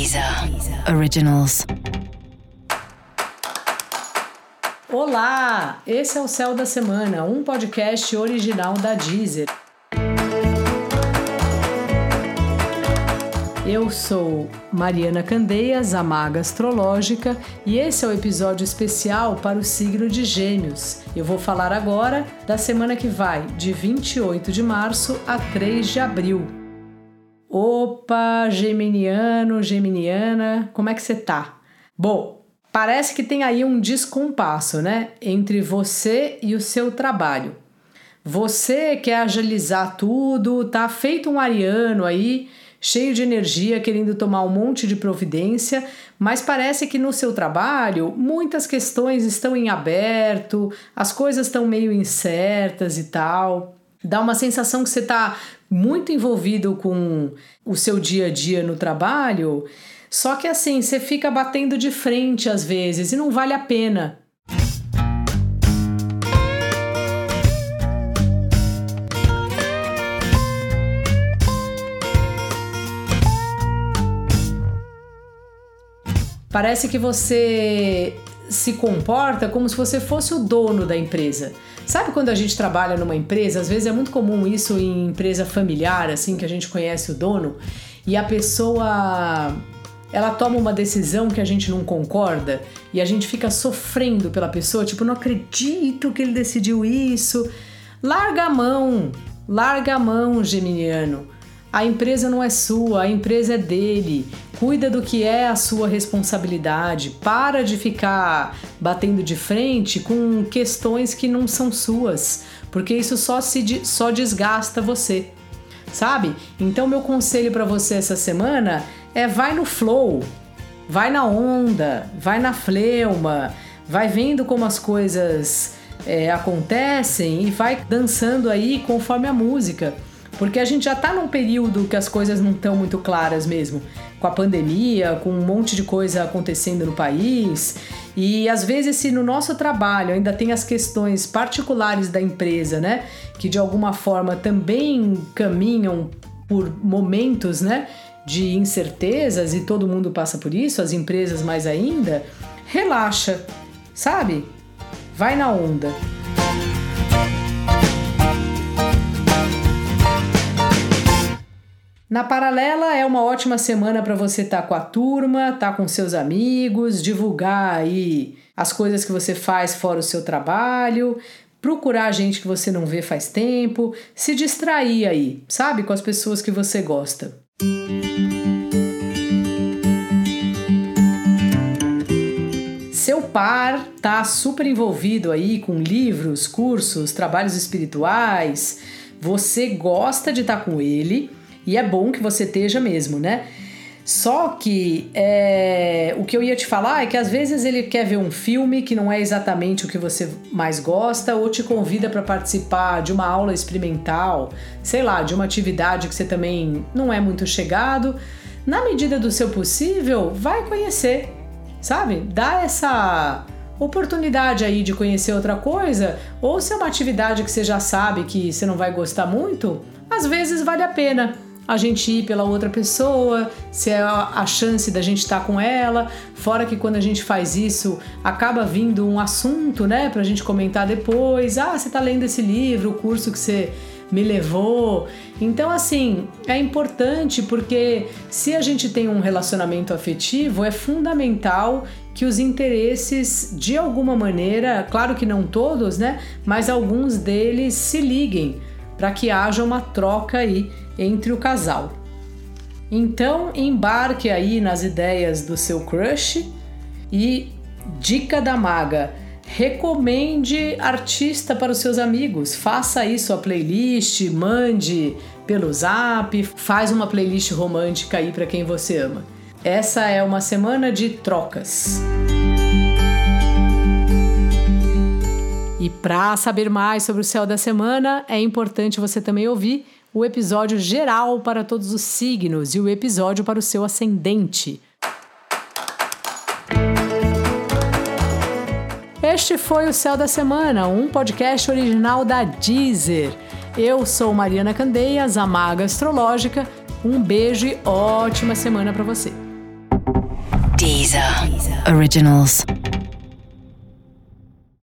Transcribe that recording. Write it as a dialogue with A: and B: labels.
A: Deezer Originals.
B: Olá, esse é o Céu da Semana, um podcast original da Deezer. Eu sou Mariana Candeias, a maga astrológica, e esse é o episódio especial para o signo de Gêmeos. Eu vou falar agora da semana que vai, de 28 de março a 3 de abril. Opa, geminiano, geminiana, como é que você tá? Bom, parece que tem aí um descompasso, né, entre você e o seu trabalho. Você quer agilizar tudo, tá feito um ariano aí, cheio de energia, querendo tomar um monte de providência, mas parece que no seu trabalho muitas questões estão em aberto, as coisas estão meio incertas e tal. Dá uma sensação que você está muito envolvido com o seu dia a dia no trabalho, só que assim, você fica batendo de frente às vezes e não vale a pena. Parece que você se comporta como se você fosse o dono da empresa. Sabe quando a gente trabalha numa empresa? Às vezes é muito comum isso em empresa familiar, assim, que a gente conhece o dono e a pessoa ela toma uma decisão que a gente não concorda e a gente fica sofrendo pela pessoa, tipo, não acredito que ele decidiu isso. Larga a mão, larga a mão, geminiano. A empresa não é sua, a empresa é dele. Cuida do que é a sua responsabilidade. Para de ficar batendo de frente com questões que não são suas, porque isso só se só desgasta você. Sabe? Então meu conselho para você essa semana é vai no flow. Vai na onda, vai na fleuma, vai vendo como as coisas é, acontecem e vai dançando aí conforme a música. Porque a gente já está num período que as coisas não estão muito claras mesmo, com a pandemia, com um monte de coisa acontecendo no país. E às vezes, se no nosso trabalho ainda tem as questões particulares da empresa, né, que de alguma forma também caminham por momentos, né, de incertezas e todo mundo passa por isso, as empresas mais ainda, relaxa, sabe? Vai na onda. Na paralela é uma ótima semana para você estar tá com a turma, estar tá com seus amigos, divulgar aí as coisas que você faz fora o seu trabalho, procurar gente que você não vê faz tempo, se distrair aí, sabe, com as pessoas que você gosta. Seu par tá super envolvido aí com livros, cursos, trabalhos espirituais. Você gosta de estar tá com ele e é bom que você esteja mesmo, né? Só que é, o que eu ia te falar é que às vezes ele quer ver um filme que não é exatamente o que você mais gosta, ou te convida para participar de uma aula experimental, sei lá, de uma atividade que você também não é muito chegado. Na medida do seu possível, vai conhecer, sabe? Dá essa oportunidade aí de conhecer outra coisa, ou se é uma atividade que você já sabe que você não vai gostar muito, às vezes vale a pena a gente ir pela outra pessoa, se é a chance da gente estar tá com ela. Fora que quando a gente faz isso, acaba vindo um assunto, né, pra gente comentar depois. Ah, você tá lendo esse livro, o curso que você me levou. Então, assim, é importante porque se a gente tem um relacionamento afetivo, é fundamental que os interesses, de alguma maneira, claro que não todos, né, mas alguns deles se liguem para que haja uma troca aí entre o casal. Então, embarque aí nas ideias do seu crush e dica da maga: recomende artista para os seus amigos. Faça aí sua playlist, mande pelo zap, faz uma playlist romântica aí para quem você ama. Essa é uma semana de trocas. E para saber mais sobre o céu da semana, é importante você também ouvir o episódio geral para todos os signos e o episódio para o seu ascendente. Este foi o Céu da Semana, um podcast original da Deezer. Eu sou Mariana Candeias, a maga astrológica. Um beijo e ótima semana para você.
A: Deezer. Originals.